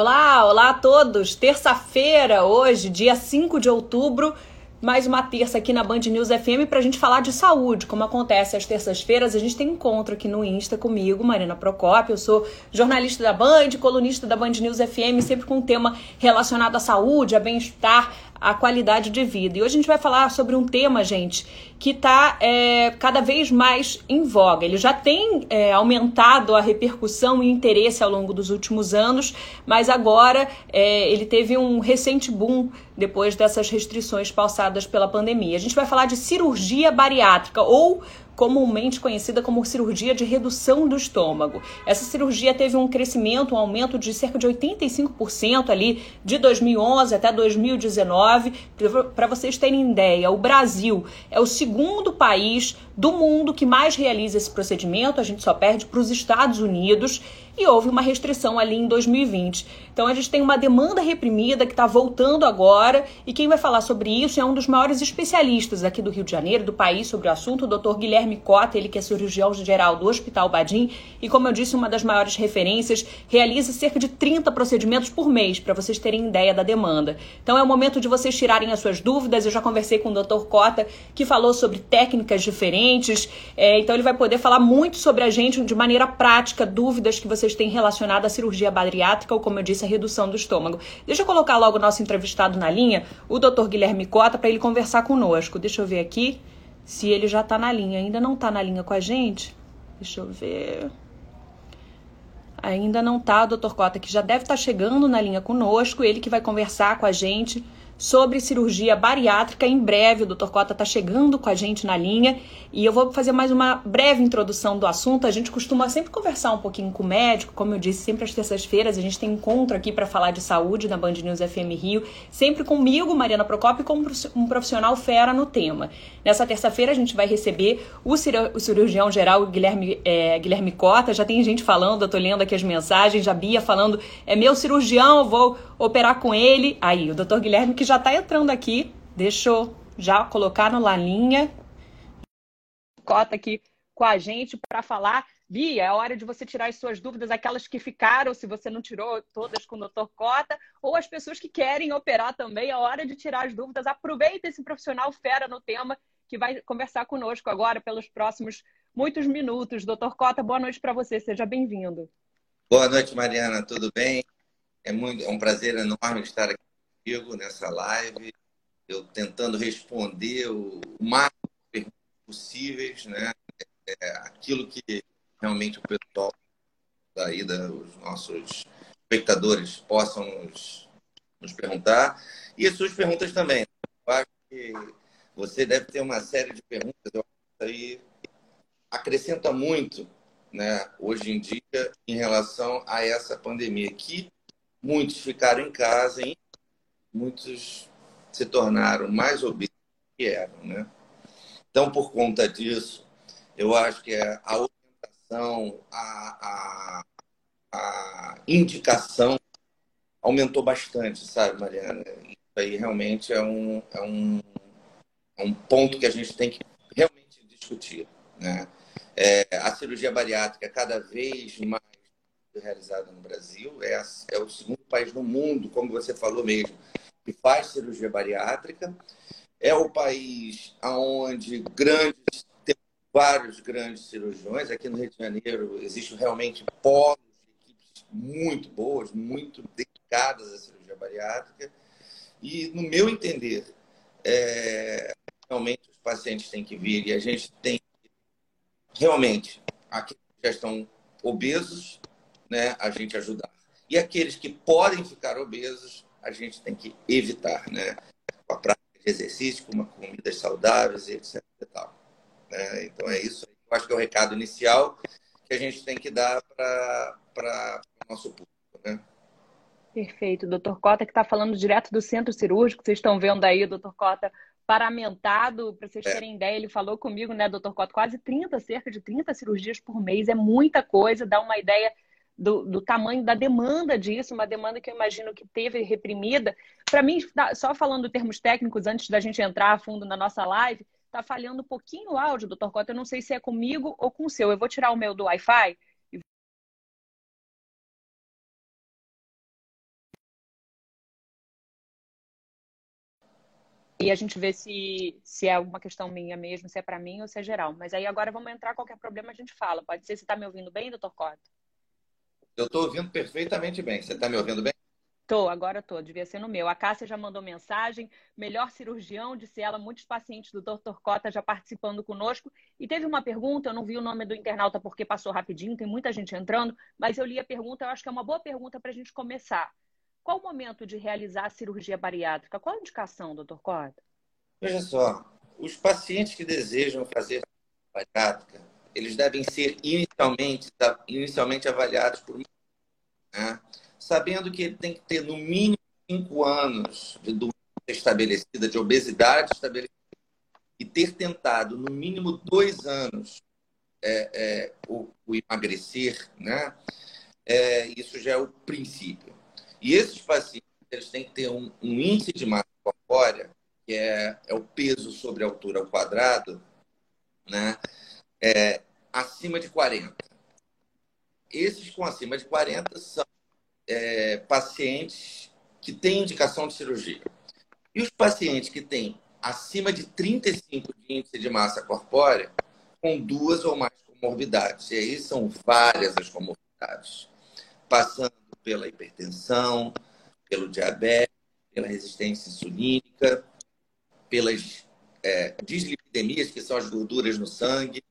Olá, olá a todos. Terça-feira, hoje, dia 5 de outubro, mais uma terça aqui na Band News FM para a gente falar de saúde, como acontece às terças-feiras. A gente tem encontro aqui no Insta comigo, Marina Procópio. Eu sou jornalista da Band, colunista da Band News FM, sempre com um tema relacionado à saúde, a bem-estar, a qualidade de vida. E hoje a gente vai falar sobre um tema, gente, que está é, cada vez mais em voga. Ele já tem é, aumentado a repercussão e interesse ao longo dos últimos anos, mas agora é, ele teve um recente boom depois dessas restrições pausadas pela pandemia. A gente vai falar de cirurgia bariátrica ou comumente conhecida como cirurgia de redução do estômago. Essa cirurgia teve um crescimento, um aumento de cerca de 85% ali de 2011 até 2019. Para vocês terem ideia, o Brasil é o segundo país do mundo que mais realiza esse procedimento, a gente só perde para os Estados Unidos e houve uma restrição ali em 2020. Então a gente tem uma demanda reprimida que está voltando agora e quem vai falar sobre isso é um dos maiores especialistas aqui do Rio de Janeiro, do país, sobre o assunto, o Dr. Guilherme Cota, ele que é cirurgião geral do Hospital Badim e como eu disse, uma das maiores referências, realiza cerca de 30 procedimentos por mês, para vocês terem ideia da demanda. Então é o momento de vocês tirarem as suas dúvidas, eu já conversei com o Dr. Cota, que falou sobre técnicas diferentes, é, então ele vai poder falar muito sobre a gente de maneira prática, dúvidas que vocês têm relacionado à cirurgia bariátrica ou, como eu disse, a redução do estômago. Deixa eu colocar logo o nosso entrevistado na linha, o Dr. Guilherme Cota, para ele conversar conosco. Deixa eu ver aqui se ele já está na linha. Ainda não está na linha com a gente? Deixa eu ver. Ainda não está, o Dr. Cota, que já deve estar tá chegando na linha conosco, ele que vai conversar com a gente sobre cirurgia bariátrica. Em breve, o Dr. Cota está chegando com a gente na linha e eu vou fazer mais uma breve introdução do assunto. A gente costuma sempre conversar um pouquinho com o médico, como eu disse, sempre às terças-feiras a gente tem encontro aqui para falar de saúde na Band News FM Rio, sempre comigo, Mariana Procopio, e com um profissional fera no tema. Nessa terça-feira a gente vai receber o cirurgião geral Guilherme, é, Guilherme Cota. Já tem gente falando, eu tô lendo aqui as mensagens, a Bia falando, é meu cirurgião, vou operar com ele. Aí, o doutor Guilherme que já está entrando aqui. Deixa eu já colocar no Lalinha. Cota aqui com a gente para falar. Bia, é hora de você tirar as suas dúvidas, aquelas que ficaram, se você não tirou todas com o doutor Cota, ou as pessoas que querem operar também, é hora de tirar as dúvidas. Aproveita esse profissional fera no tema que vai conversar conosco agora pelos próximos muitos minutos. Doutor Cota, boa noite para você, seja bem-vindo. Boa noite, Mariana, tudo bem? É, muito, é um prazer enorme estar aqui contigo nessa live, eu tentando responder o máximo de perguntas possíveis, né? É, aquilo que realmente o pessoal daí, da, os nossos espectadores possam nos, nos perguntar. E as suas perguntas também. Eu acho que você deve ter uma série de perguntas. Eu acho que isso aí acrescenta muito né, hoje em dia em relação a essa pandemia, que muitos ficaram em casa e muitos se tornaram mais obesos que eram, né? Então, por conta disso, eu acho que é a orientação, a, a, a indicação aumentou bastante, sabe, Mariana? Isso aí realmente é um, é um, é um ponto que a gente tem que realmente discutir, né? É, a cirurgia bariátrica cada vez mais realizada no Brasil, é, é o segundo país no mundo, como você falou mesmo, que faz cirurgia bariátrica. É o país onde grandes, tem vários grandes cirurgiões. Aqui no Rio de Janeiro existe realmente polos equipes muito boas, muito dedicadas à cirurgia bariátrica. E, no meu entender, é, realmente os pacientes têm que vir e a gente tem realmente aqueles que já estão obesos, né, a gente ajudar. E aqueles que podem ficar obesos, a gente tem que evitar, né? Com a prática de exercício, com uma comidas saudáveis etc. E tal, né? Então é isso. Eu acho que é o recado inicial que a gente tem que dar para o nosso público, né? Perfeito. Doutor Cota, que está falando direto do centro cirúrgico, vocês estão vendo aí o doutor Cota paramentado, para vocês é. terem ideia, ele falou comigo, né, doutor Cota, quase 30, cerca de 30 cirurgias por mês, é muita coisa, dá uma ideia do, do tamanho da demanda disso, uma demanda que eu imagino que teve reprimida. Para mim, tá, só falando em termos técnicos, antes da gente entrar a fundo na nossa live, tá falhando um pouquinho o áudio, doutor Cota. Eu não sei se é comigo ou com o seu. Eu vou tirar o meu do Wi-Fi. E a gente vê se, se é uma questão minha mesmo, se é para mim ou se é geral. Mas aí agora vamos entrar qualquer problema, a gente fala. Pode ser se está me ouvindo bem, doutor Cota? Eu estou ouvindo perfeitamente bem. Você está me ouvindo bem? Tô, agora tô, devia ser no meu. A Cássia já mandou mensagem, melhor cirurgião, disse ela, muitos pacientes do Dr. Cota já participando conosco. E teve uma pergunta, eu não vi o nome do internauta porque passou rapidinho, tem muita gente entrando, mas eu li a pergunta, eu acho que é uma boa pergunta para a gente começar. Qual o momento de realizar a cirurgia bariátrica? Qual a indicação, doutor Cota? Veja só, os pacientes que desejam fazer bariátrica, eles devem ser inicialmente, inicialmente avaliados por né? sabendo que ele tem que ter no mínimo cinco anos de doença estabelecida, de obesidade estabelecida, e ter tentado no mínimo dois anos é, é, o, o, emagrecer, né? É, isso já é o princípio. E esses pacientes eles têm que ter um, um índice de massa corpórea, que é, é, o peso sobre a altura ao quadrado, né? É, acima de 40. Esses com acima de 40 são é, pacientes que têm indicação de cirurgia. E os pacientes que têm acima de 35 de índice de massa corpórea, com duas ou mais comorbidades. E aí são várias as comorbidades, passando pela hipertensão, pelo diabetes, pela resistência insulínica, pelas é, dislipidemias, que são as gorduras no sangue,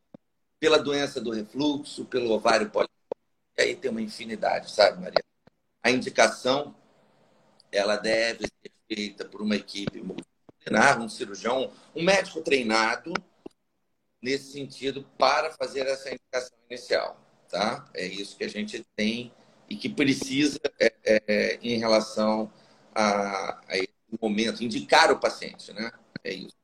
pela doença do refluxo, pelo ovário político. E aí tem uma infinidade, sabe, Maria? A indicação ela deve ser feita por uma equipe multidisciplinar, um cirurgião, um médico treinado nesse sentido para fazer essa indicação inicial, tá? É isso que a gente tem e que precisa é, é, em relação a, a esse momento, indicar o paciente, né? É isso.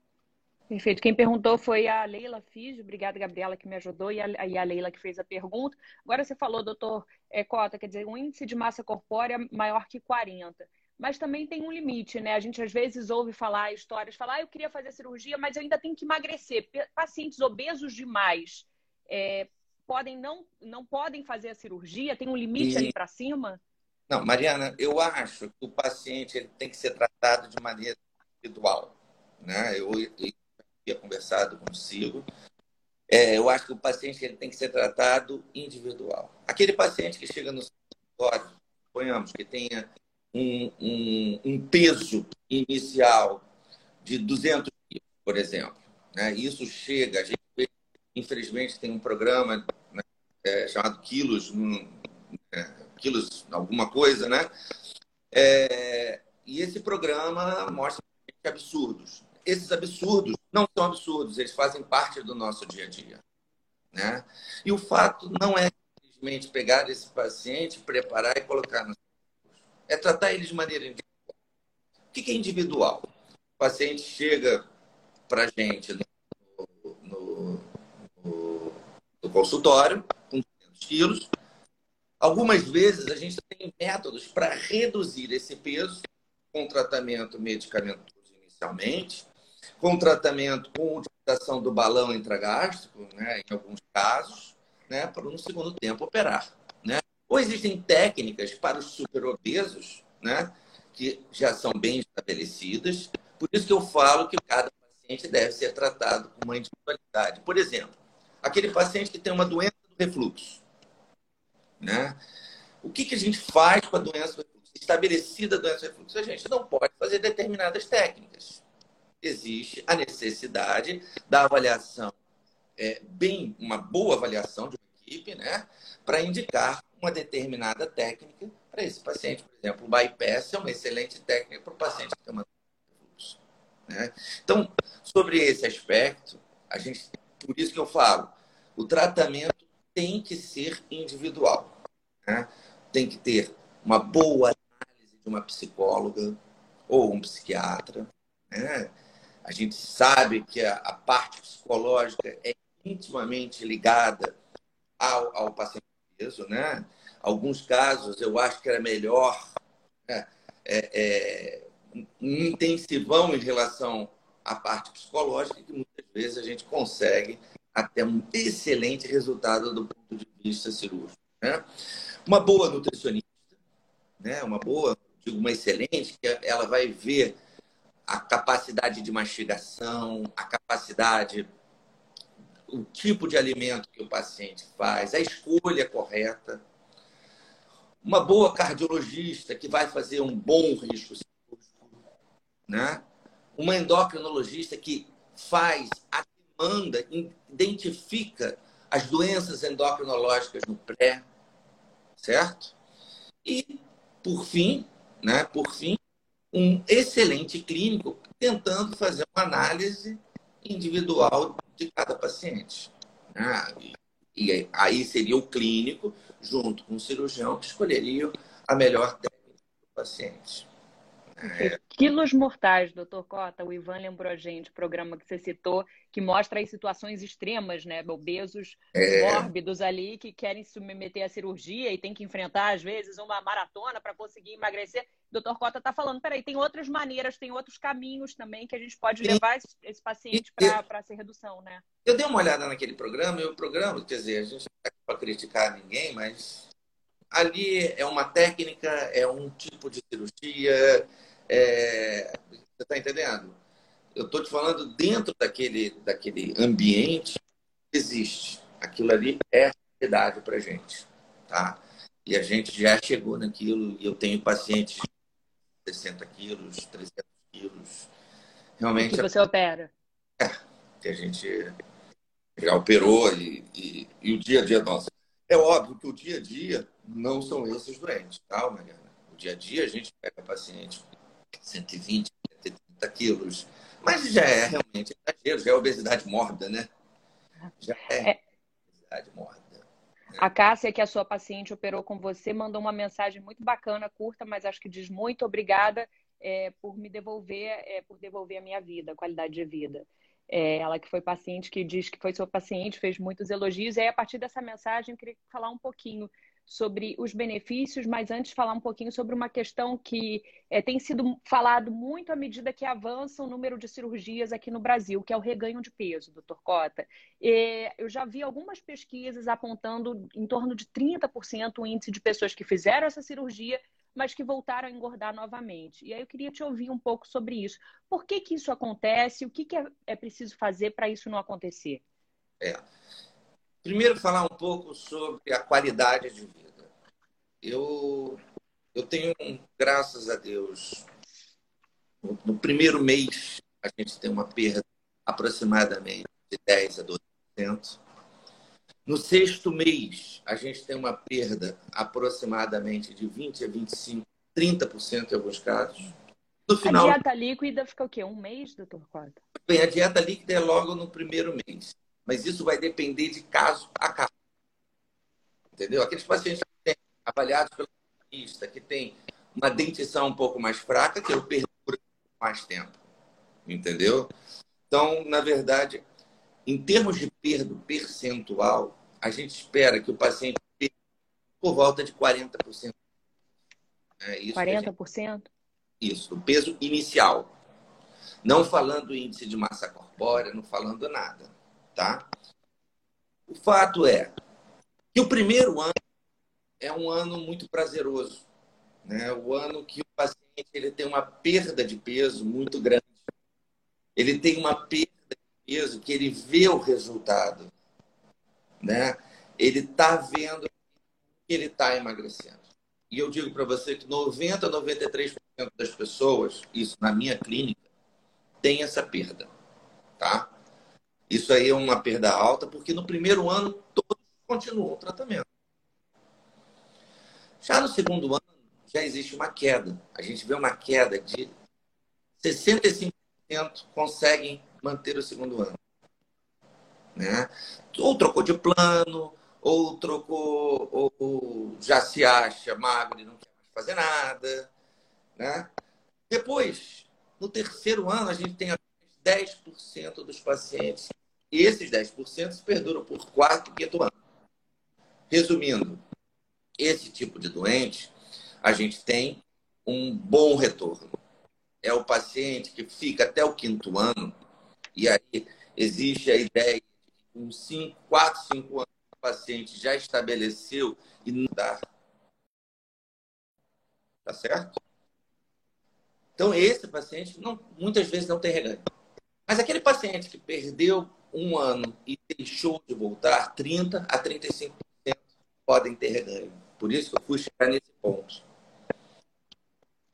Perfeito. Quem perguntou foi a Leila Fiz. Obrigada, Gabriela, que me ajudou, e a, e a Leila que fez a pergunta. Agora você falou, doutor é, Cota, quer dizer, um índice de massa corpórea maior que 40. Mas também tem um limite, né? A gente às vezes ouve falar histórias, falar, ah, eu queria fazer cirurgia, mas eu ainda tenho que emagrecer. Pacientes obesos demais é, podem não, não podem fazer a cirurgia? Tem um limite e... ali para cima? Não, Mariana, eu acho que o paciente ele tem que ser tratado de maneira individual. Né? Eu, eu havia conversado consigo, é, eu acho que o paciente ele tem que ser tratado individual. Aquele paciente que chega no consultório, suponhamos que tenha um, um, um, peso inicial de 200 quilos, por exemplo. Né? Isso chega, a gente infelizmente tem um programa né, é, chamado Quilos, um, é, Quilos alguma coisa, né? É, e esse programa mostra absurdos esses absurdos não são absurdos, eles fazem parte do nosso dia a dia. Né? E o fato não é simplesmente pegar esse paciente, preparar e colocar no é tratar ele de maneira individual. O que é individual? O paciente chega para a gente no, no, no, no, consultório com 200 quilos. Algumas vezes a gente tem métodos para reduzir esse peso com tratamento medicamentoso inicialmente, com tratamento com utilização do balão intragástrico, né, em alguns casos, né, para no segundo tempo operar. Né? Ou existem técnicas para os superobesos, né, que já são bem estabelecidas. Por isso que eu falo que cada paciente deve ser tratado com uma individualidade. Por exemplo, aquele paciente que tem uma doença do refluxo. Né? O que, que a gente faz com a doença do refluxo? Estabelecida a doença do refluxo, a gente não pode fazer determinadas técnicas existe a necessidade da avaliação, é, bem, uma boa avaliação de uma equipe, né, para indicar uma determinada técnica para esse paciente. Por exemplo, o bypass é uma excelente técnica para o paciente que tem uma né? Então, sobre esse aspecto, a gente, por isso que eu falo, o tratamento tem que ser individual. Né? Tem que ter uma boa análise de uma psicóloga ou um psiquiatra. Né? A gente sabe que a, a parte psicológica é intimamente ligada ao, ao paciente peso, né? Alguns casos eu acho que era melhor né? é, é, um intensivão em relação à parte psicológica, que muitas vezes a gente consegue até um excelente resultado do ponto de vista cirúrgico. Né? Uma boa nutricionista, né? uma boa, digo uma excelente, que ela vai ver a capacidade de mastigação, a capacidade, o tipo de alimento que o paciente faz, a escolha correta. Uma boa cardiologista que vai fazer um bom risco cirúrgico, né? Uma endocrinologista que faz a demanda, identifica as doenças endocrinológicas no pré, certo? E, por fim, né, por fim, um excelente clínico tentando fazer uma análise individual de cada paciente. Né? E aí seria o clínico, junto com o cirurgião, que escolheria a melhor técnica para o paciente. É. Quilos mortais, doutor Cota, o Ivan lembrou a gente, programa que você citou, que mostra as situações extremas, né? Obesos, é. mórbidos ali, que querem se submeter à cirurgia e tem que enfrentar, às vezes, uma maratona para conseguir emagrecer. O doutor Cota está falando, peraí, tem outras maneiras, tem outros caminhos também que a gente pode levar esse, esse paciente para essa redução, né? Eu dei uma olhada naquele programa, e o programa, quer dizer, a gente não está para criticar ninguém, mas ali é uma técnica, é um tipo de cirurgia, é, você está entendendo? Eu estou te falando dentro daquele, daquele ambiente existe. Aquilo ali é realidade para gente, tá? E a gente já chegou naquilo. E eu tenho pacientes de 60 quilos, 300 quilos. Realmente. Que você opera? É, que a gente já operou e, e, e, o dia a dia nosso. É óbvio que o dia a dia não são esses doentes, tá, Mariana? O dia a dia a gente pega paciente 120, 130 quilos. Mas já é realmente exagero, já é obesidade mórbida, né? Já é, é. obesidade mórbida. Né? A Cássia, que é a sua paciente, operou com você, mandou uma mensagem muito bacana, curta, mas acho que diz muito obrigada é, por me devolver, é, por devolver a minha vida, a qualidade de vida. É, ela que foi paciente, que diz que foi sua paciente, fez muitos elogios. E aí, a partir dessa mensagem, eu queria falar um pouquinho sobre os benefícios, mas antes falar um pouquinho sobre uma questão que é, tem sido falado muito à medida que avança o número de cirurgias aqui no Brasil, que é o reganho de peso, doutor Cota. É, eu já vi algumas pesquisas apontando em torno de 30% o índice de pessoas que fizeram essa cirurgia, mas que voltaram a engordar novamente. E aí eu queria te ouvir um pouco sobre isso. Por que, que isso acontece? O que, que é, é preciso fazer para isso não acontecer? É. Primeiro, falar um pouco sobre a qualidade de vida. Eu, eu tenho, graças a Deus, no, no primeiro mês, a gente tem uma perda aproximadamente de 10 a 12%. No sexto mês, a gente tem uma perda aproximadamente de 20 a 25, 30% em alguns casos. No final, a dieta líquida fica o quê? Um mês, doutor Cota? Bem, a dieta líquida é logo no primeiro mês mas isso vai depender de caso a caso. Entendeu? Aqueles pacientes avaliados pelo dentista, que têm uma dentição um pouco mais fraca, que eu perduro mais tempo. Entendeu? Então, na verdade, em termos de perda percentual, a gente espera que o paciente perca por volta de 40%. É isso 40%? Gente... Isso, o peso inicial. Não falando índice de massa corpórea, não falando nada tá? O fato é que o primeiro ano é um ano muito prazeroso, né? O ano que o paciente ele tem uma perda de peso muito grande. Ele tem uma perda peso que ele vê o resultado, né? Ele está vendo que ele está emagrecendo. E eu digo para você que 90 a 93% das pessoas, isso na minha clínica, tem essa perda, tá? Isso aí é uma perda alta, porque no primeiro ano todos continuam o tratamento. Já no segundo ano, já existe uma queda. A gente vê uma queda de 65% conseguem manter o segundo ano. Né? Ou trocou de plano, ou trocou, ou já se acha magro e não quer mais fazer nada. Né? Depois, no terceiro ano, a gente tem 10% dos pacientes. E esses 10% se perduram por 4 e quinto ano. Resumindo, esse tipo de doente, a gente tem um bom retorno. É o paciente que fica até o quinto ano, e aí existe a ideia de que com 5, 4, 5 anos o paciente já estabeleceu e não dá. Tá certo? Então, esse paciente não, muitas vezes não tem reganho. Mas aquele paciente que perdeu um ano e deixou de voltar, 30% a 35% podem ter reganho. Por isso que eu fui chegar nesse ponto.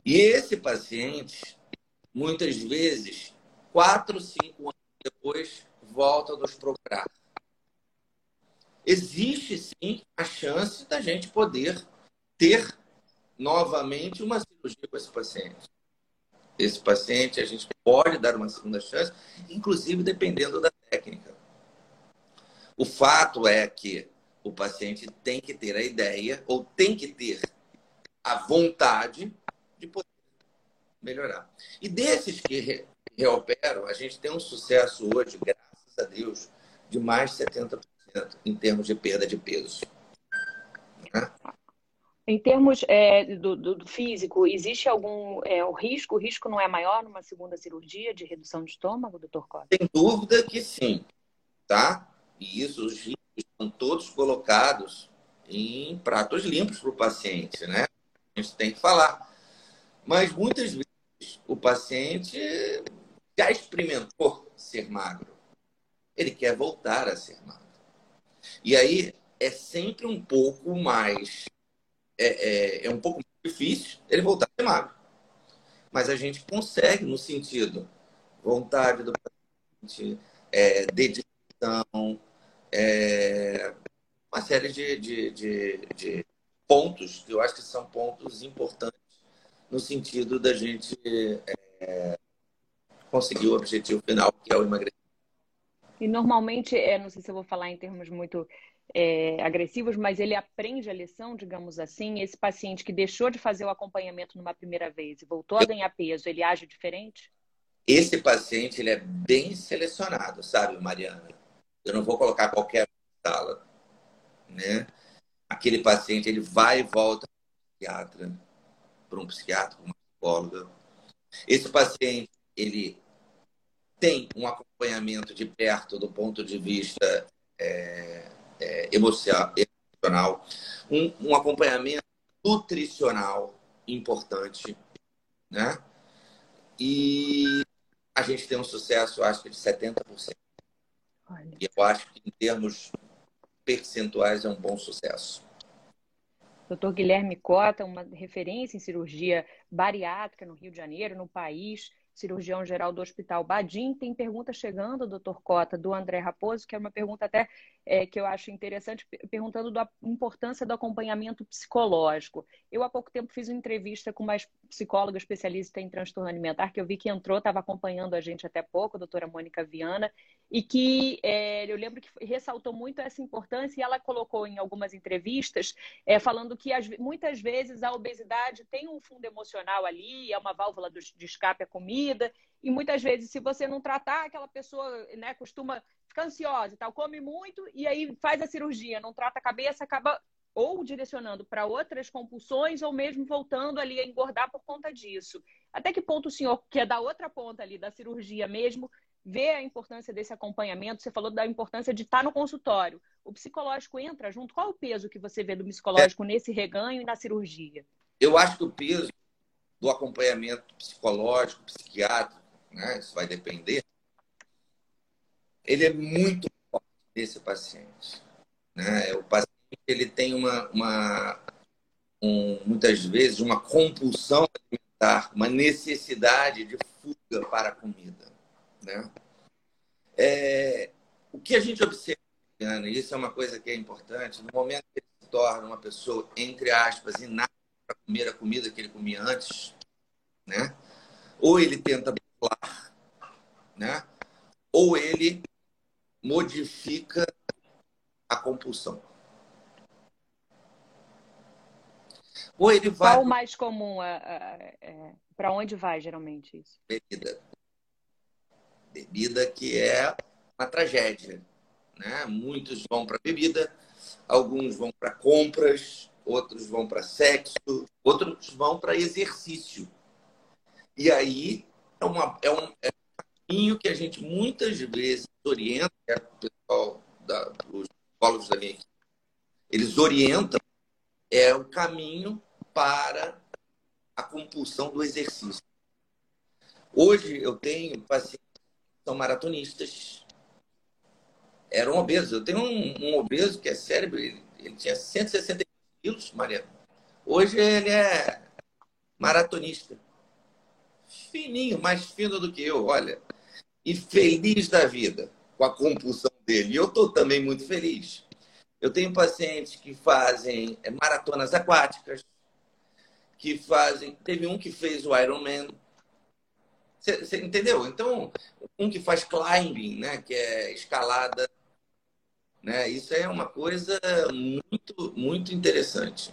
E esse paciente, muitas vezes, 4, 5 anos depois, volta a nos procurar. Existe sim a chance da gente poder ter novamente uma cirurgia com esse paciente. Esse paciente a gente pode dar uma segunda chance, inclusive dependendo da técnica. O fato é que o paciente tem que ter a ideia ou tem que ter a vontade de poder melhorar. E desses que reoperam, a gente tem um sucesso hoje, graças a Deus, de mais de 70% em termos de perda de peso. Né? Em termos é, do, do, físico, existe algum é, o risco? O risco não é maior numa segunda cirurgia de redução de estômago, doutor Costa? Sem dúvida que sim, tá? E isso, os riscos estão todos colocados em pratos limpos para o paciente, né? A gente tem que falar. Mas muitas vezes o paciente já experimentou ser magro. Ele quer voltar a ser magro. E aí é sempre um pouco mais. É, é, é um pouco mais difícil ele voltar a ser magro. Mas a gente consegue no sentido vontade do paciente, é, dedicação, é, uma série de, de, de, de, pontos que eu acho que são pontos importantes no sentido da gente é, conseguir o objetivo final, que é o emagrecimento. E normalmente, é, não sei se eu vou falar em termos muito é, agressivos, mas ele aprende a lição, digamos assim. Esse paciente que deixou de fazer o acompanhamento numa primeira vez e voltou a ganhar peso, ele age diferente? Esse paciente ele é bem selecionado, sabe, Mariana? Eu não vou colocar qualquer sala, né? Aquele paciente ele vai e volta para um psiquiatra, para um psiquiatra, para uma psicóloga. Esse paciente ele tem um acompanhamento de perto do ponto de vista é, é, emocional, um, um acompanhamento nutricional importante, né? E a gente tem um sucesso, acho que de 70%. Olha. E eu acho que, em termos percentuais, é um bom sucesso. Dr. Guilherme Cota, uma referência em cirurgia bariátrica no Rio de Janeiro, no país, cirurgião geral do Hospital Badim. Tem pergunta chegando, doutor Cota, do André Raposo, que é uma pergunta até é, que eu acho interessante, perguntando da importância do acompanhamento psicológico. Eu, há pouco tempo, fiz uma entrevista com uma psicóloga especialista em transtorno alimentar, que eu vi que entrou, estava acompanhando a gente até pouco, a doutora Mônica Viana, e que é, eu lembro que ressaltou muito essa importância e ela colocou em algumas entrevistas, é, falando que as, muitas vezes a obesidade tem um fundo emocional ali, é uma válvula de escape à comida, e muitas vezes, se você não tratar, aquela pessoa né, costuma fica ansiosa e tal, come muito e aí faz a cirurgia, não trata a cabeça, acaba ou direcionando para outras compulsões ou mesmo voltando ali a engordar por conta disso. Até que ponto o senhor, que é da outra ponta ali da cirurgia mesmo, vê a importância desse acompanhamento? Você falou da importância de estar no consultório. O psicológico entra junto? Qual o peso que você vê do psicológico é. nesse reganho e na cirurgia? Eu acho que o peso do acompanhamento psicológico, psiquiátrico, né, isso vai depender, ele é muito forte desse paciente. Né? O paciente ele tem uma, uma um, muitas vezes uma compulsão alimentar, uma necessidade de fuga para a comida. Né? É, o que a gente observa, e isso é uma coisa que é importante, no momento que ele se torna uma pessoa, entre aspas, inapta para comer a comida que ele comia antes, né? ou ele tenta burlar, né? ou ele modifica a compulsão. Ou ele vai. Qual o mais comum? É, é, é, Para onde vai geralmente isso? Bebida. Bebida que é uma tragédia. Né? Muitos vão para bebida, alguns vão para compras, outros vão para sexo, outros vão para exercício. E aí é, uma, é, um, é um caminho que a gente muitas vezes orienta, é o pessoal, da, os psicólogos da minha equipe, eles orientam é o caminho para a compulsão do exercício. Hoje eu tenho pacientes que são maratonistas. Eram obesos. Eu tenho um, um obeso que é cérebro, ele, ele tinha 160 quilos, Mariana. Hoje ele é maratonista. Fininho, mais fino do que eu, olha. E feliz da vida com a compulsão dele. E eu estou também muito feliz. Eu tenho pacientes que fazem é, maratonas aquáticas, que fazem. Teve um que fez o Ironman. Você entendeu? Então, um que faz climbing, né, que é escalada, né? Isso é uma coisa muito, muito interessante.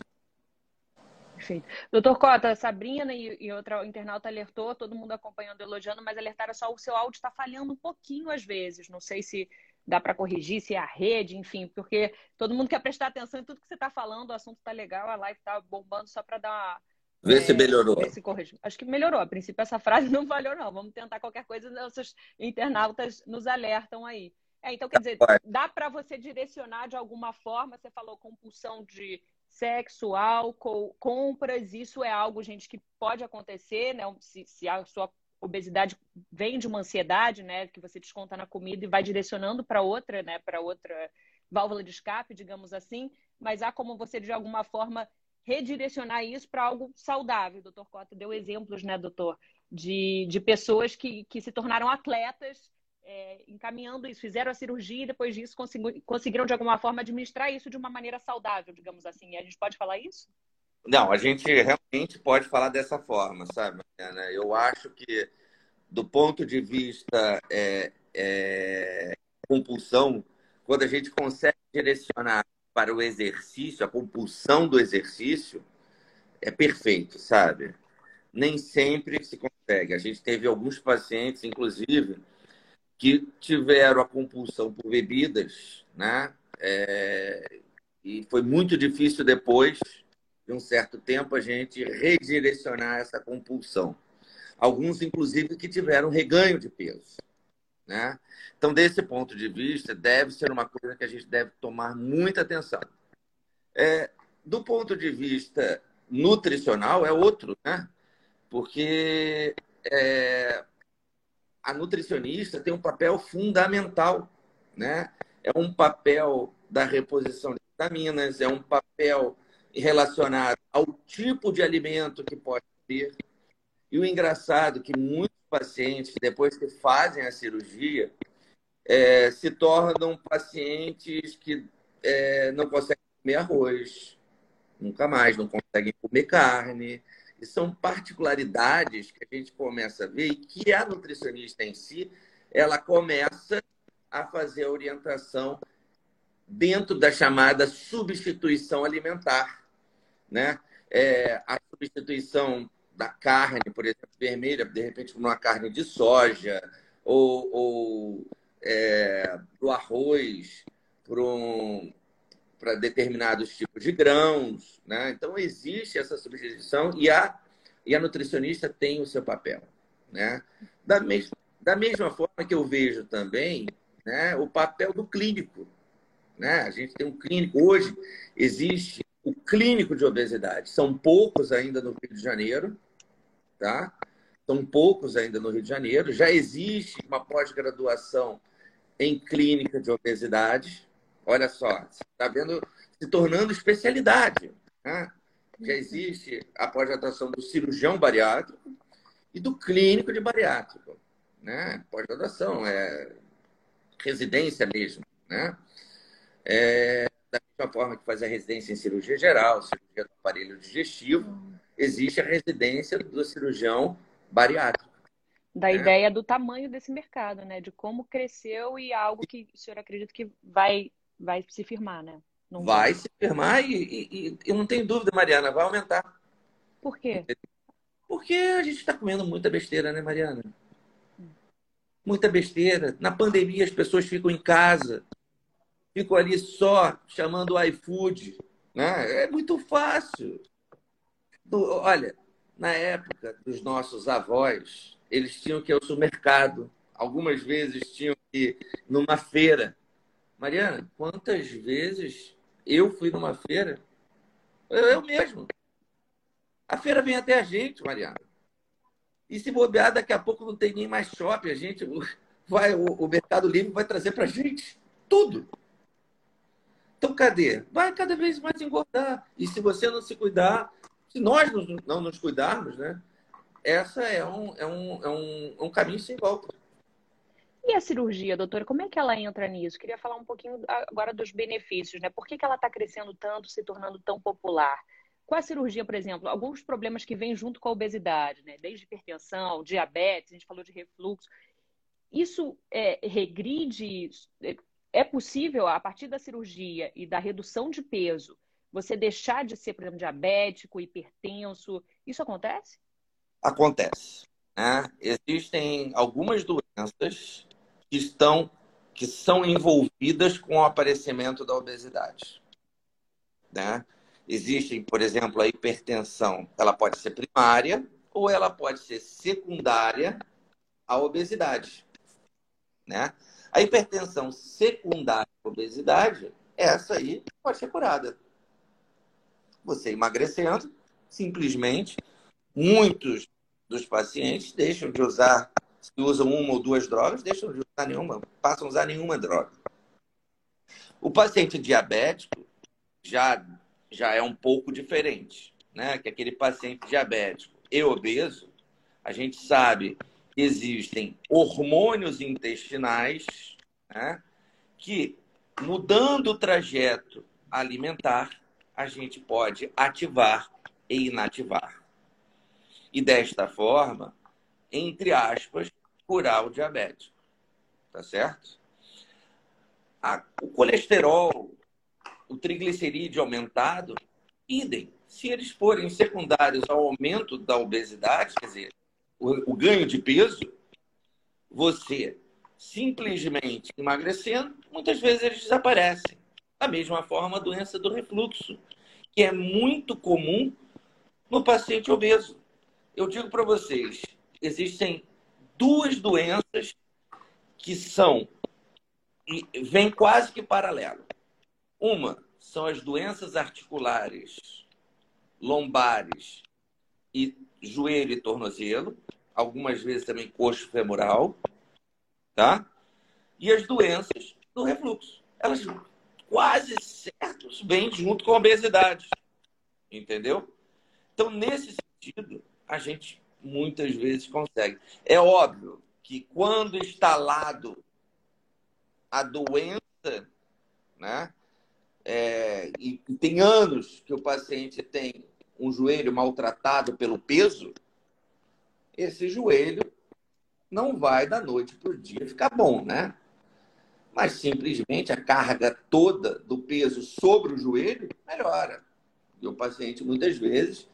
Perfeito. Doutor Cota, Sabrina e, e outra internauta alertou, todo mundo acompanhando, elogiando, mas alertaram só o seu áudio está falhando um pouquinho às vezes. Não sei se dá para corrigir, se é a rede, enfim, porque todo mundo quer prestar atenção em tudo que você está falando, o assunto está legal, a live está bombando só para dar uma. Vê é, se melhorou. Ver se Acho que melhorou. A princípio, essa frase não falhou, não. Vamos tentar qualquer coisa, nossos internautas nos alertam aí. É, então, quer dizer, dá para você direcionar de alguma forma, você falou compulsão de sexo, álcool, compras, isso é algo, gente, que pode acontecer, né? Se, se a sua obesidade vem de uma ansiedade, né? Que você desconta na comida e vai direcionando para outra, né? Para outra válvula de escape, digamos assim. Mas há como você, de alguma forma, redirecionar isso para algo saudável. O doutor Cota deu exemplos, né, doutor? De, de pessoas que, que se tornaram atletas é, encaminhando isso, fizeram a cirurgia e depois disso conseguiram, de alguma forma, administrar isso de uma maneira saudável, digamos assim. E a gente pode falar isso? Não, a gente realmente pode falar dessa forma, sabe? Eu acho que, do ponto de vista é, é, compulsão, quando a gente consegue direcionar para o exercício, a compulsão do exercício, é perfeito, sabe? Nem sempre se consegue. A gente teve alguns pacientes, inclusive, que tiveram a compulsão por bebidas, né? É, e foi muito difícil depois de um certo tempo a gente redirecionar essa compulsão. Alguns, inclusive, que tiveram reganho de peso, né? Então, desse ponto de vista, deve ser uma coisa que a gente deve tomar muita atenção. É, do ponto de vista nutricional, é outro, né? Porque é, a nutricionista tem um papel fundamental, né? É um papel da reposição de vitaminas, é um papel relacionado ao tipo de alimento que pode ter. E o engraçado é que muitos pacientes, depois que fazem a cirurgia, é, se tornam pacientes que é, não conseguem comer arroz, nunca mais, não conseguem comer carne, e são particularidades que a gente começa a ver e que a nutricionista em si, ela começa a fazer a orientação dentro da chamada substituição alimentar, né? É, a substituição da carne, por exemplo, vermelha, de repente por uma carne de soja, ou, ou é, do arroz para um, para determinados tipos de grãos. Né? Então, existe essa substituição e a, e a nutricionista tem o seu papel. Né? Da, mes, da mesma forma que eu vejo também né, o papel do clínico. Né? A gente tem um clínico. Hoje existe o clínico de obesidade. São poucos ainda no Rio de Janeiro. Tá? São poucos ainda no Rio de Janeiro. Já existe uma pós-graduação em clínica de obesidade. Olha só, está vendo se tornando especialidade. Né? Já existe a pós-graduação do cirurgião bariátrico e do clínico de bariátrico. Né? Pós-graduação, é residência mesmo. Né? É, da mesma forma que faz a residência em cirurgia geral, cirurgia do aparelho digestivo, existe a residência do cirurgião bariátrico. Da né? ideia do tamanho desse mercado, né? De como cresceu e algo que o senhor acredita que vai vai se firmar, né? Não vai, se firmar e, e, e, eu não tenho dúvida, Mariana, vai aumentar. Por quê? Porque a gente está comendo muita besteira, né, Mariana? Muita besteira. Na pandemia as pessoas ficam em casa, ficam ali só chamando o iFood. Né? É muito fácil. Olha, na época dos nossos avós, eles tinham que ir ao supermercado. Algumas vezes tinham que ir numa feira Mariana, quantas vezes eu fui numa feira? Eu, mesmo. A feira vem até a gente, Mariana. E se bobear, daqui a pouco não tem nem mais shopping. A gente vai, o, o Mercado Livre vai trazer para a gente tudo. Então, cadê? Vai cada vez mais engordar. E se você não se cuidar, se nós não nos cuidarmos, né? Essa é um, é um, é um, é um caminho sem volta. E a cirurgia, doutora, como é que ela entra nisso? Queria falar um pouquinho agora dos benefícios, né? Por que, que ela está crescendo tanto, se tornando tão popular? Com a cirurgia, por exemplo, alguns problemas que vêm junto com a obesidade, né? Desde hipertensão, diabetes, a gente falou de refluxo. Isso é, regride? É possível, a partir da cirurgia e da redução de peso, você deixar de ser, por exemplo, diabético, hipertenso? Isso acontece? Acontece. Né? Existem algumas doenças que estão que são envolvidas com o aparecimento da obesidade. Né? Existem, por exemplo, a hipertensão, ela pode ser primária ou ela pode ser secundária à obesidade. Né? A hipertensão secundária à obesidade, essa aí pode ser curada. Você emagrecendo, simplesmente, muitos dos pacientes deixam de usar se usam uma ou duas drogas, deixam de usar nenhuma, passam a usar nenhuma droga. O paciente diabético já, já é um pouco diferente, né? Que aquele paciente diabético e obeso, a gente sabe que existem hormônios intestinais, né? Que mudando o trajeto alimentar, a gente pode ativar e inativar. E desta forma, entre aspas, curar o diabetes. Tá certo? A, o colesterol, o triglicerídeo aumentado, idem. Se eles forem secundários ao aumento da obesidade, quer dizer, o, o ganho de peso, você simplesmente emagrecendo, muitas vezes eles desaparecem. Da mesma forma, a doença do refluxo, que é muito comum no paciente obeso. Eu digo para vocês, existem duas doenças que são e vêm quase que paralelo. Uma são as doenças articulares, lombares e joelho e tornozelo, algumas vezes também coxo femoral, tá? E as doenças do refluxo. Elas quase certos vêm junto com a obesidade. Entendeu? Então, nesse sentido, a gente muitas vezes consegue. É óbvio que quando instalado a doença, né? É, e, tem anos que o paciente tem um joelho maltratado pelo peso, esse joelho não vai da noite para o dia ficar bom, né? Mas simplesmente a carga toda do peso sobre o joelho melhora. E o paciente muitas vezes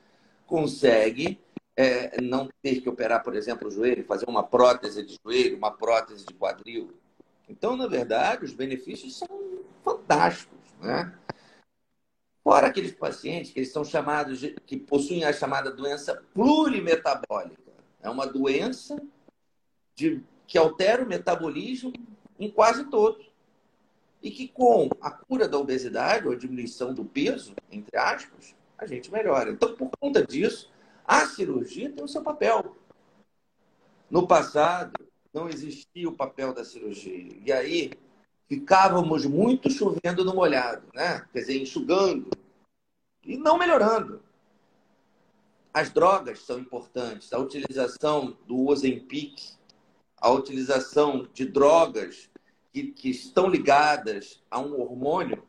consegue é, não ter que operar, por exemplo, o joelho, fazer uma prótese de joelho, uma prótese de quadril. Então, na verdade, os benefícios são fantásticos, né? Fora aqueles pacientes que eles são chamados de, que possuem a chamada doença plurimetabólica. É uma doença de, que altera o metabolismo em quase todos. E que com a cura da obesidade ou a diminuição do peso, entre aspas, a gente melhora. Então, por conta disso, a cirurgia tem o seu papel. No passado, não existia o papel da cirurgia. E aí, ficávamos muito chovendo no molhado, né? Quer dizer, enxugando e não melhorando. As drogas são importantes. A utilização do Ozempic, a utilização de drogas que, que estão ligadas a um hormônio,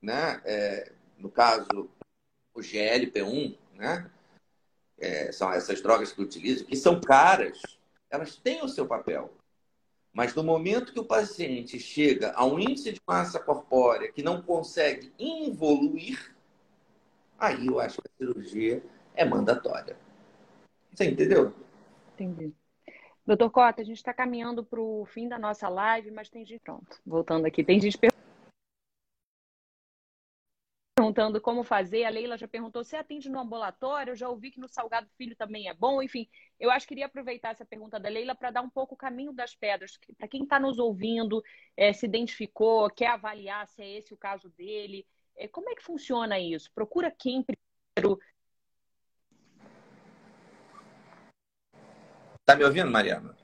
né? É, no caso, o GLP-1, né? É, são essas drogas que utilizam, que são caras, elas têm o seu papel. Mas no momento que o paciente chega a um índice de massa corpórea que não consegue evoluir, aí eu acho que a cirurgia é mandatória. Você entendeu? Entendi. Doutor Cota, a gente está caminhando para o fim da nossa live, mas tem gente. Pronto, voltando aqui. Tem gente perguntando como fazer. A Leila já perguntou se atende no ambulatório. Eu já ouvi que no Salgado Filho também é bom. Enfim, eu acho que queria aproveitar essa pergunta da Leila para dar um pouco o caminho das pedras. Para quem está nos ouvindo, é, se identificou, quer avaliar se é esse o caso dele. É, como é que funciona isso? Procura quem primeiro? Tá me ouvindo, Mariana?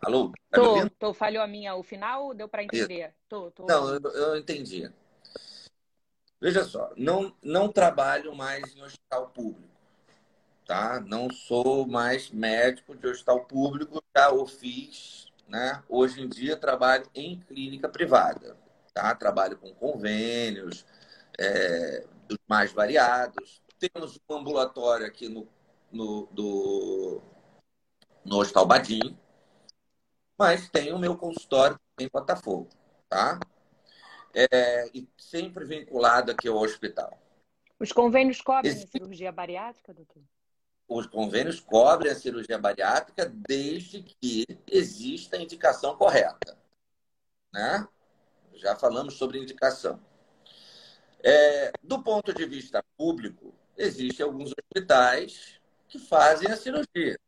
Alô? Tá tô, tô. Falhou a minha, o final deu para entender? Tô, tô. Não, eu, eu entendi. Veja só, não, não trabalho mais em hospital público, tá? Não sou mais médico de hospital público, já o fiz, né? Hoje em dia trabalho em clínica privada, tá? Trabalho com convênios, é, dos mais variados. Temos um ambulatório aqui no, no, do, no Hospital Badim, mas tem o meu consultório em Botafogo, tá? É, e sempre vinculado aqui ao hospital. Os convênios cobrem a cirurgia bariátrica, doutor? Os convênios cobrem a cirurgia bariátrica desde que exista a indicação correta. Né? Já falamos sobre indicação. É, do ponto de vista público, existem alguns hospitais que fazem a cirurgia.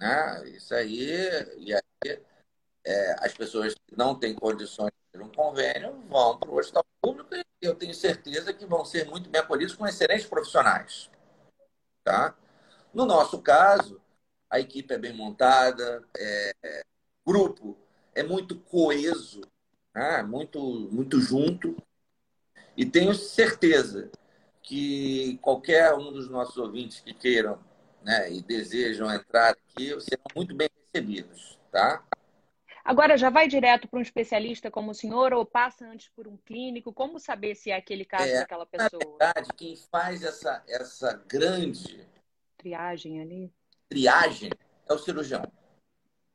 Né? Isso aí, e aí é, as pessoas que não têm condições de ter um convênio vão para o hospital público e eu tenho certeza que vão ser muito bem acolhidos com excelentes profissionais. Tá? No nosso caso, a equipe é bem montada, é, é, grupo é muito coeso, né? muito, muito junto. E tenho certeza que qualquer um dos nossos ouvintes que queiram né, e desejam entrar aqui serão muito bem recebidos, tá? Agora, já vai direto para um especialista como o senhor ou passa antes por um clínico? Como saber se é aquele caso é, daquela pessoa? Na verdade, quem faz essa, essa grande... Triagem ali? Triagem é o cirurgião,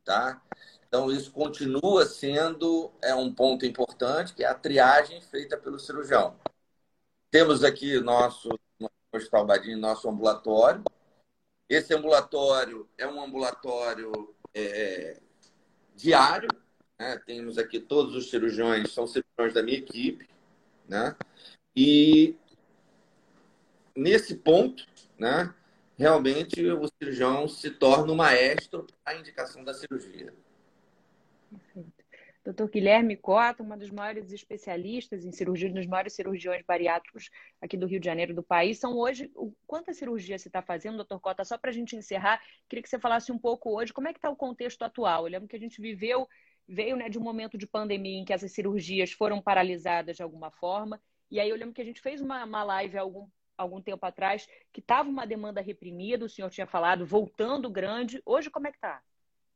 tá? Então, isso continua sendo é um ponto importante, que é a triagem feita pelo cirurgião. Temos aqui nosso, no Hospital Badinho, nosso ambulatório. Esse ambulatório é um ambulatório é, diário. Né? Temos aqui todos os cirurgiões, são cirurgiões da minha equipe. Né? E nesse ponto, né, realmente o cirurgião se torna o maestro a indicação da cirurgia. Perfeito. Doutor Guilherme Cota, uma dos maiores especialistas em cirurgia, um dos maiores cirurgiões bariátricos aqui do Rio de Janeiro do país. São hoje, quanta cirurgia você está fazendo, doutor Cota? Só para a gente encerrar, queria que você falasse um pouco hoje como é que está o contexto atual. Eu lembro que a gente viveu, veio né, de um momento de pandemia em que essas cirurgias foram paralisadas de alguma forma. E aí eu lembro que a gente fez uma, uma live algum, algum tempo atrás que estava uma demanda reprimida, o senhor tinha falado, voltando grande. Hoje, como é que está?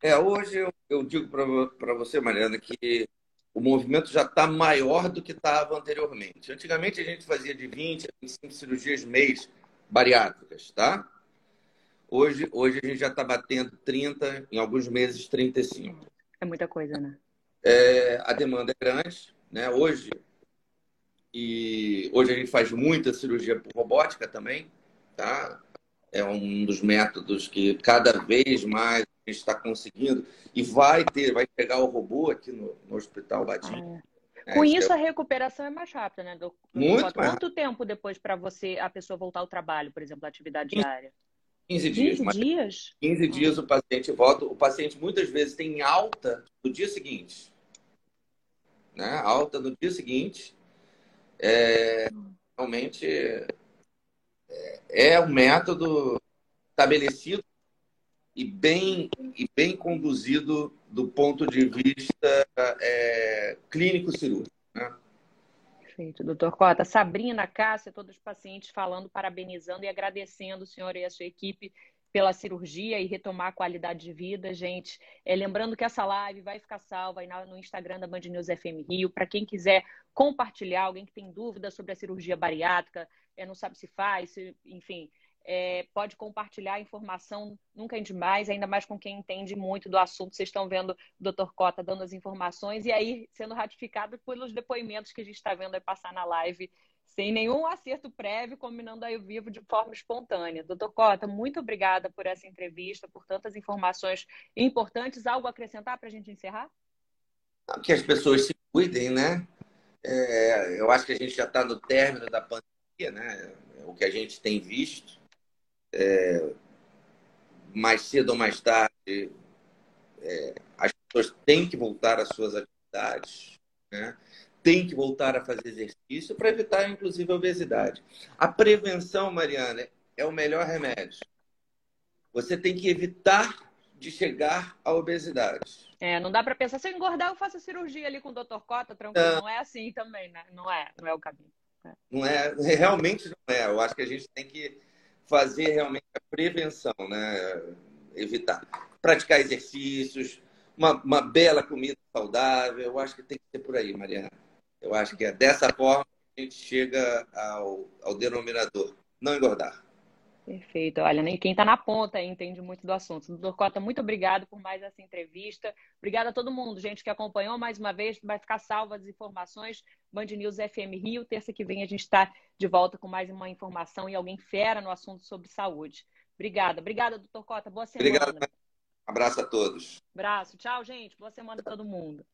É, hoje eu, eu digo para você, Mariana, que o movimento já está maior do que estava anteriormente. Antigamente a gente fazia de 20 a 25 cirurgias mês bariátricas, tá? Hoje, hoje a gente já está batendo 30, em alguns meses 35. É muita coisa, né? É, a demanda é grande, né? Hoje, e hoje a gente faz muita cirurgia por robótica também, tá? É um dos métodos que cada vez mais gente está conseguindo e vai ter, vai pegar o robô aqui no, no Hospital Batim. Ah, é. Com isso, é... a recuperação é mais rápida, né? Do, Muito Quanto tempo depois para você, a pessoa voltar ao trabalho, por exemplo, atividade 15, diária? 15 dias. 15 dias? 15 dias o paciente volta. O paciente muitas vezes tem alta no dia seguinte. Né? Alta no dia seguinte. É, realmente é, é um método estabelecido e bem, e bem conduzido do ponto de vista é, clínico-cirúrgico. Né? Perfeito, doutor Cota. Sabrina, Cássia, todos os pacientes falando, parabenizando e agradecendo o senhor e a sua equipe pela cirurgia e retomar a qualidade de vida, gente. É, lembrando que essa live vai ficar salva no Instagram da Band News FM Rio. Para quem quiser compartilhar, alguém que tem dúvida sobre a cirurgia bariátrica, é, não sabe se faz, se, enfim, é, pode compartilhar informação, nunca é demais, ainda mais com quem entende muito do assunto. Vocês estão vendo o doutor Cota dando as informações e aí sendo ratificado pelos depoimentos que a gente está vendo aí passar na live, sem nenhum acerto prévio, combinando aí ao vivo de forma espontânea. Doutor Cota, muito obrigada por essa entrevista, por tantas informações importantes. Algo a acrescentar para a gente encerrar? Que as pessoas se cuidem, né? É, eu acho que a gente já está no término da pandemia, né? O que a gente tem visto é, mais cedo ou mais tarde, é, as pessoas têm que voltar às suas atividades, né? têm que voltar a fazer exercício para evitar, inclusive, a obesidade. A prevenção, Mariana, é o melhor remédio. você tem que evitar de chegar à obesidade. É, não dá para pensar, se eu engordar, eu faço cirurgia ali com o Dr. Cota, tranquilo. Não, não é assim também, né? Não é, não é o caminho. É. Não é, realmente não é. Eu acho que a gente tem que fazer realmente a prevenção, né? Evitar. Praticar exercícios, uma, uma bela comida saudável. Eu acho que tem que ser por aí, Mariana. Eu acho que é dessa forma que a gente chega ao, ao denominador. Não engordar. Perfeito. Olha, nem quem está na ponta aí entende muito do assunto. Doutor Cota, muito obrigado por mais essa entrevista. Obrigada a todo mundo, gente, que acompanhou mais uma vez. Vai ficar salva as informações. Band News FM Rio. Terça que vem a gente está de volta com mais uma informação e alguém fera no assunto sobre saúde. Obrigada. Obrigada, doutor Cota. Boa semana. Obrigado. Abraço a todos. Abraço. Tchau, gente. Boa semana a todo mundo.